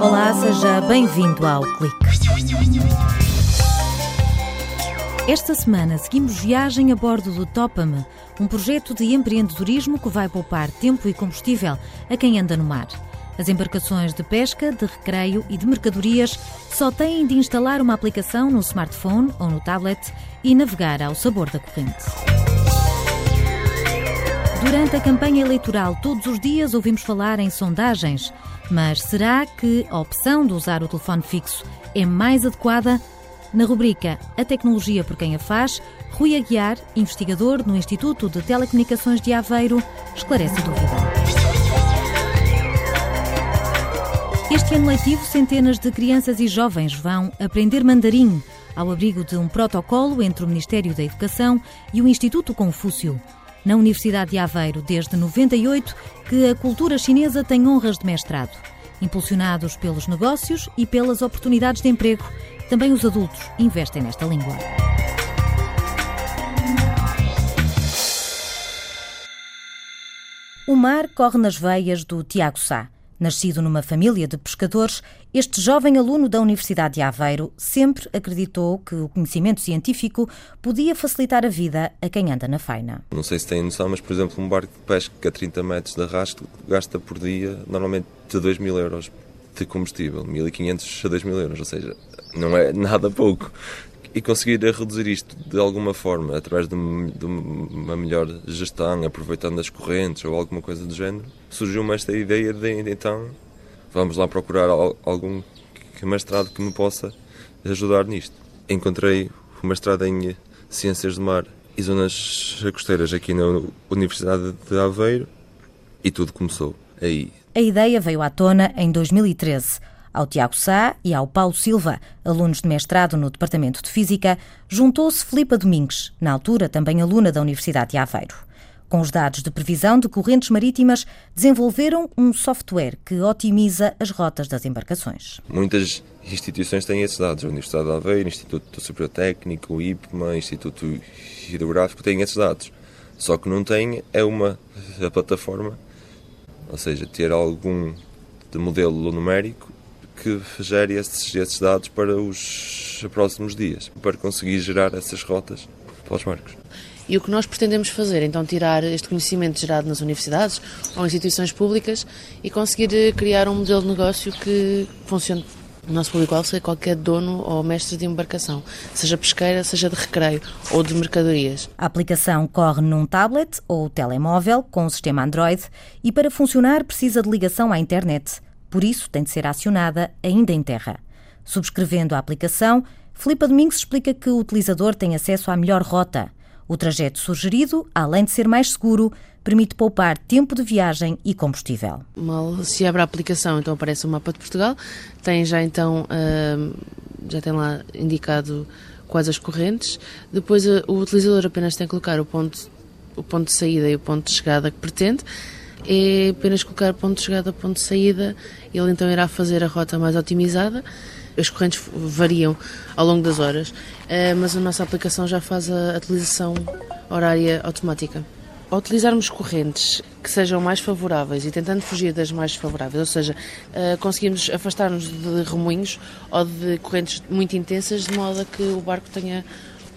Olá, seja bem-vindo ao Clique. Esta semana seguimos viagem a bordo do Topame, um projeto de empreendedorismo que vai poupar tempo e combustível a quem anda no mar. As embarcações de pesca, de recreio e de mercadorias só têm de instalar uma aplicação no smartphone ou no tablet e navegar ao sabor da corrente. Durante a campanha eleitoral, todos os dias ouvimos falar em sondagens. Mas será que a opção de usar o telefone fixo é mais adequada? Na rubrica A Tecnologia por Quem a Faz, Rui Aguiar, investigador no Instituto de Telecomunicações de Aveiro, esclarece a dúvida. Este ano letivo, centenas de crianças e jovens vão aprender mandarim ao abrigo de um protocolo entre o Ministério da Educação e o Instituto Confúcio na Universidade de Aveiro desde 98 que a cultura chinesa tem honras de mestrado. Impulsionados pelos negócios e pelas oportunidades de emprego, também os adultos investem nesta língua. O mar corre nas veias do Tiago Sá. Nascido numa família de pescadores, este jovem aluno da Universidade de Aveiro sempre acreditou que o conhecimento científico podia facilitar a vida a quem anda na faina. Não sei se têm noção, mas, por exemplo, um barco de pesca a 30 metros de arrasto gasta por dia normalmente 2 mil euros de combustível, 1.500 a 2 mil euros, ou seja, não é nada pouco e conseguir reduzir isto de alguma forma, através de, uma melhor gestão, aproveitando as correntes ou alguma coisa do género, surgiu-me esta ideia de então vamos lá procurar algum mestrado que me possa ajudar nisto. Encontrei o mestrado em Ciências do Mar e Zonas Costeiras aqui na Universidade de Aveiro e tudo começou aí. A ideia veio à tona em 2013 ao Tiago Sá e ao Paulo Silva, alunos de mestrado no Departamento de Física, juntou-se Filipa Domingues, na altura também aluna da Universidade de Aveiro. Com os dados de previsão de correntes marítimas, desenvolveram um software que otimiza as rotas das embarcações. Muitas instituições têm esses dados. A Universidade de Aveiro, Instituto Superior Técnico, o IPMA, Instituto Hidrográfico têm esses dados. Só que não tem é uma plataforma, ou seja, ter algum de modelo numérico que gere esses, esses dados para os próximos dias, para conseguir gerar essas rotas para os barcos. E o que nós pretendemos fazer, então, tirar este conhecimento gerado nas universidades ou instituições públicas e conseguir eh, criar um modelo de negócio que funcione. O nosso público-alvo seja qualquer dono ou mestre de embarcação, seja pesqueira, seja de recreio ou de mercadorias. A aplicação corre num tablet ou telemóvel com o sistema Android e, para funcionar, precisa de ligação à internet por isso tem de ser acionada ainda em terra. Subscrevendo a aplicação, Filipe Domingos explica que o utilizador tem acesso à melhor rota. O trajeto sugerido, além de ser mais seguro, permite poupar tempo de viagem e combustível. Mal se abre a aplicação, então aparece o mapa de Portugal, tem já então uh, já tem lá indicado quais as correntes. Depois uh, o utilizador apenas tem que colocar o ponto, o ponto de saída e o ponto de chegada que pretende é apenas colocar ponto de chegada, ponto de saída, ele então irá fazer a rota mais otimizada. As correntes variam ao longo das horas, eh, mas a nossa aplicação já faz a atualização horária automática. Ao utilizarmos correntes que sejam mais favoráveis e tentando fugir das mais favoráveis, ou seja, eh, conseguimos afastar-nos de remoinhos ou de correntes muito intensas, de modo a que o barco tenha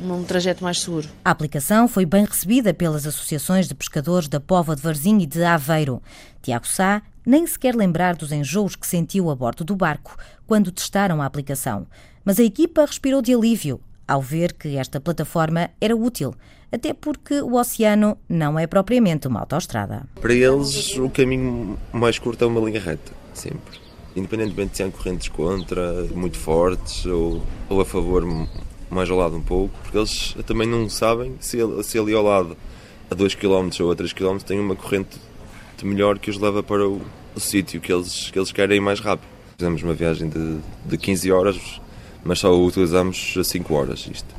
num trajeto mais seguro. A aplicação foi bem recebida pelas associações de pescadores da Pova de Varzim e de Aveiro. Tiago Sá nem sequer lembrar dos enjoos que sentiu a bordo do barco quando testaram a aplicação. Mas a equipa respirou de alívio ao ver que esta plataforma era útil, até porque o oceano não é propriamente uma autoestrada. Para eles, o caminho mais curto é uma linha reta, sempre. Independentemente de serem correntes contra, muito fortes ou, ou a favor mais ao lado um pouco, porque eles também não sabem se, se ali ao lado, a 2 km ou a 3 km, tem uma corrente melhor que os leva para o, o sítio que eles, que eles querem ir mais rápido. Fizemos uma viagem de, de 15 horas, mas só utilizamos a 5 horas isto.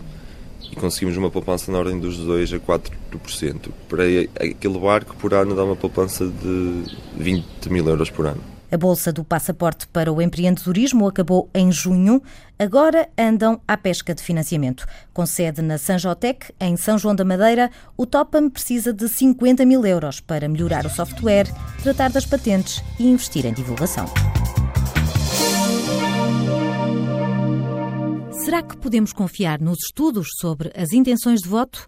E conseguimos uma poupança na ordem dos 2 a 4%. Para aquele barco, por ano, dá uma poupança de 20 mil euros por ano. A bolsa do passaporte para o empreendedorismo acabou em junho. Agora andam à pesca de financiamento. Com sede na Sanjotec, em São João da Madeira, o Topam precisa de 50 mil euros para melhorar o software, tratar das patentes e investir em divulgação. Será que podemos confiar nos estudos sobre as intenções de voto?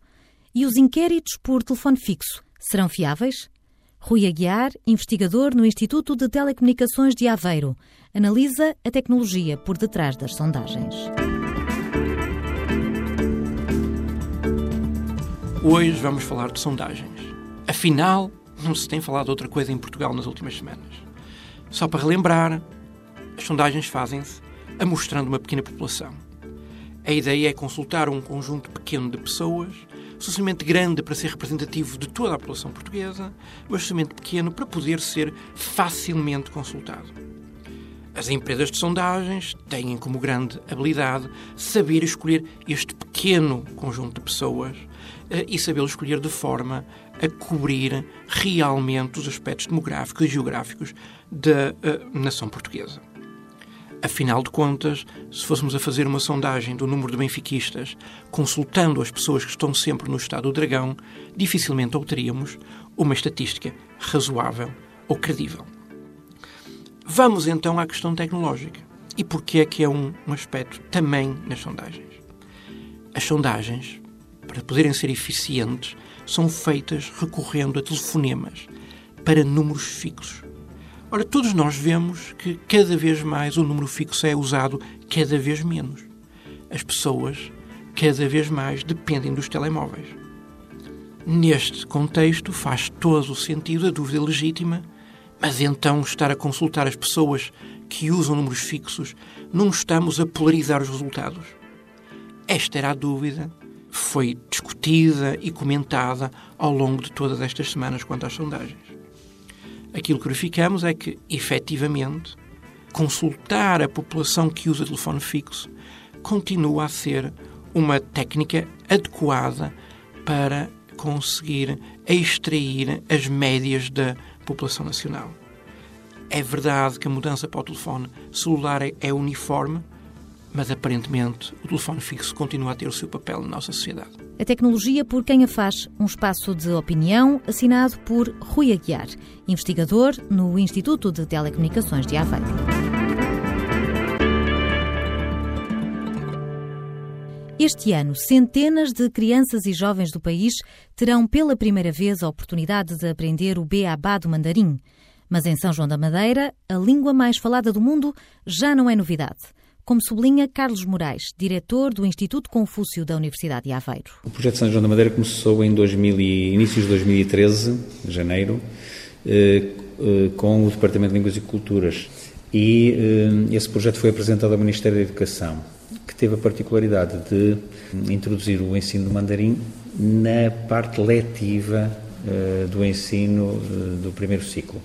E os inquéritos por telefone fixo serão fiáveis? Rui Aguiar, investigador no Instituto de Telecomunicações de Aveiro, analisa a tecnologia por detrás das sondagens. Hoje vamos falar de sondagens. Afinal, não se tem falado outra coisa em Portugal nas últimas semanas. Só para relembrar, as sondagens fazem-se amostrando uma pequena população. A ideia é consultar um conjunto pequeno de pessoas suficientemente grande para ser representativo de toda a população portuguesa, mas suficientemente pequeno para poder ser facilmente consultado. As empresas de sondagens têm como grande habilidade saber escolher este pequeno conjunto de pessoas eh, e sabê-lo escolher de forma a cobrir realmente os aspectos demográficos e geográficos da eh, nação portuguesa. Afinal de contas, se fôssemos a fazer uma sondagem do número de benfiquistas, consultando as pessoas que estão sempre no estado do dragão, dificilmente obteríamos uma estatística razoável ou credível. Vamos então à questão tecnológica. E porquê é que é um, um aspecto também nas sondagens? As sondagens, para poderem ser eficientes, são feitas recorrendo a telefonemas para números fixos. Ora, todos nós vemos que cada vez mais o número fixo é usado cada vez menos. As pessoas cada vez mais dependem dos telemóveis. Neste contexto, faz todo o sentido a dúvida legítima, mas então estar a consultar as pessoas que usam números fixos, não estamos a polarizar os resultados? Esta era a dúvida, foi discutida e comentada ao longo de todas estas semanas quanto às sondagens aquilo que verificamos é que, efetivamente, consultar a população que usa telefone fixo continua a ser uma técnica adequada para conseguir extrair as médias da população nacional. É verdade que a mudança para o telefone celular é uniforme, mas aparentemente o telefone fixo continua a ter o seu papel na nossa sociedade. A tecnologia por quem a faz, um espaço de opinião assinado por Rui Aguiar, investigador no Instituto de Telecomunicações de Aveiro. Este ano, centenas de crianças e jovens do país terão pela primeira vez a oportunidade de aprender o beabá do mandarim. Mas em São João da Madeira, a língua mais falada do mundo já não é novidade como sublinha Carlos Moraes, diretor do Instituto Confúcio da Universidade de Aveiro. O projeto São João da Madeira começou em 2000 e, inícios de 2013, janeiro, eh, eh, com o Departamento de Línguas e Culturas. E eh, esse projeto foi apresentado ao Ministério da Educação, que teve a particularidade de introduzir o ensino do mandarim na parte letiva do ensino do primeiro ciclo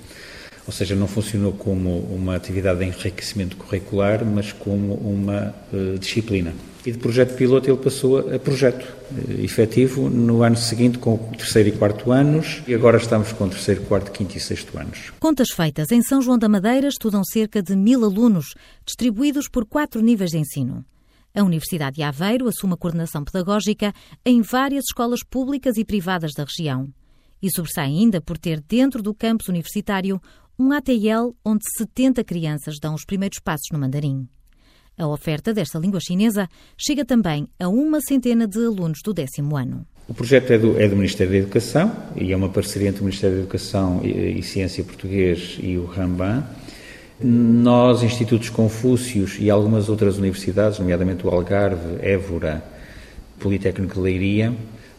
ou seja, não funcionou como uma atividade de enriquecimento curricular, mas como uma uh, disciplina. E de projeto piloto ele passou a projeto uh, efetivo no ano seguinte com o terceiro e quarto anos e agora estamos com o terceiro, quarto, quinto e sexto anos. Contas feitas. Em São João da Madeira estudam cerca de mil alunos, distribuídos por quatro níveis de ensino. A Universidade de Aveiro assume a coordenação pedagógica em várias escolas públicas e privadas da região. E sobressai ainda por ter dentro do campus universitário um ATL onde 70 crianças dão os primeiros passos no mandarim. A oferta desta língua chinesa chega também a uma centena de alunos do décimo ano. O projeto é do, é do, Ministério da Educação e é uma parceria entre o Ministério da Educação e, e Ciência Português e o Ramban. Nós, institutos Confúcios e algumas outras universidades, nomeadamente o Algarve, Évora, Politécnico de Leiria,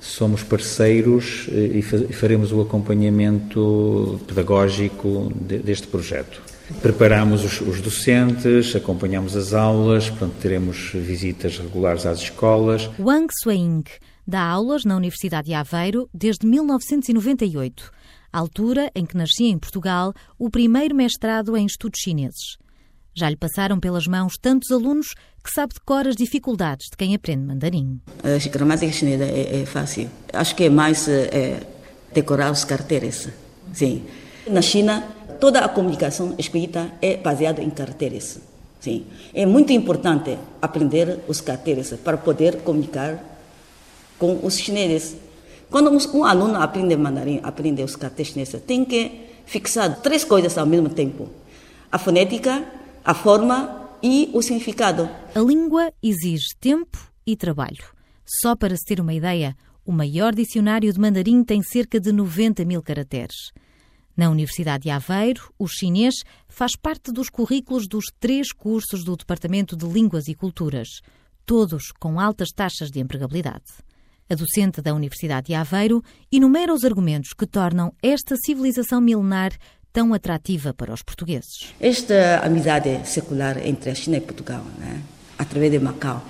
somos parceiros eh, e faremos o acompanhamento pedagógico deste projeto. Preparamos os, os, docentes, acompanhamos as aulas, portanto, teremos visitas regulares às escolas. Wang Suing dá aulas na Universidade de Aveiro desde 1998, altura em que nascia em Portugal o primeiro mestrado em estudos chineses. Já lhe passaram pelas mãos tantos alunos que sabe de cor as dificuldades de quem aprende mandarim. A gramática chinesa é, é fácil. Acho que é mais é, decorar os caracteres. Sim. Na China toda a comunicação escrita é baseada em caracteres. Sim. É muito importante aprender os caracteres para poder comunicar com os chineses. Quando um aluno aprende mandarim, aprende os caracteres chineses, tem que fixar três coisas ao mesmo tempo: a fonética, a forma e o significado. A língua exige tempo e trabalho. Só para se ter uma ideia, o maior dicionário de mandarim tem cerca de 90 mil caracteres. Na Universidade de Aveiro, o chinês faz parte dos currículos dos três cursos do Departamento de Línguas e Culturas, todos com altas taxas de empregabilidade. A docente da Universidade de Aveiro enumera os argumentos que tornam esta civilização milenar tão atrativa para os portugueses. Esta amizade secular entre a China e Portugal, né, através de Macau,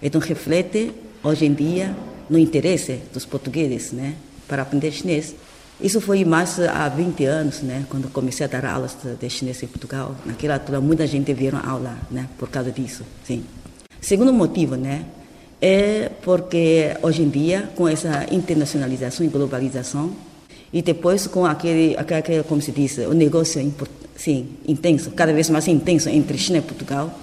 então reflete hoje em dia no interesse dos portugueses né, para aprender chinês. Isso foi mais há 20 anos, né, quando comecei a dar aulas de chinês em Portugal. Naquela altura, muita gente veio aula né, por causa disso. Sim. Segundo motivo, né, é porque hoje em dia, com essa internacionalização e globalização, e depois com aquele, aquele como se diz, o negócio sim, intenso, cada vez mais intenso entre China e Portugal,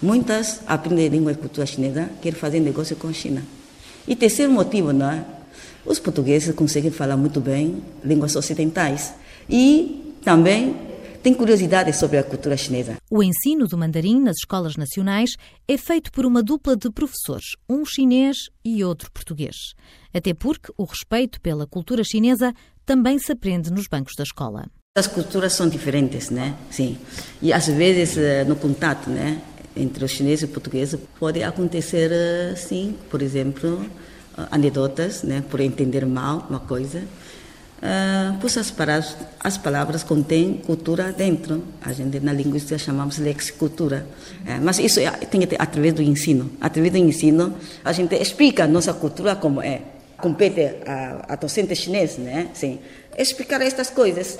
muitas aprendem língua e cultura chinesa, querem fazer negócio com a China. E terceiro motivo, não é? Os portugueses conseguem falar muito bem línguas ocidentais e também têm curiosidade sobre a cultura chinesa. O ensino do mandarim nas escolas nacionais é feito por uma dupla de professores, um chinês e outro português. Até porque o respeito pela cultura chinesa também se aprende nos bancos da escola. As culturas são diferentes, né? Sim. E às vezes eh, no contato, né, entre os chineses e os portugueses pode acontecer, eh, sim, por exemplo, anedotas, né, por entender mal uma coisa. Uh, pois as palavras, as palavras contêm cultura dentro. A gente na linguística chamamos lexicultura. É, mas isso é, tem que ter através do ensino. Através do ensino, a gente explica a nossa cultura como é. Compete a, a docente chinês, né? Sim. Explicar estas coisas.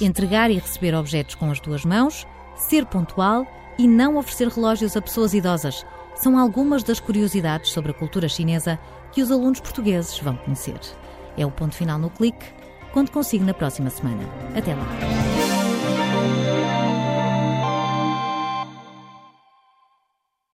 Entregar e receber objetos com as duas mãos, ser pontual e não oferecer relógios a pessoas idosas são algumas das curiosidades sobre a cultura chinesa que os alunos portugueses vão conhecer. É o ponto final no clique. Conto consigo na próxima semana. Até lá.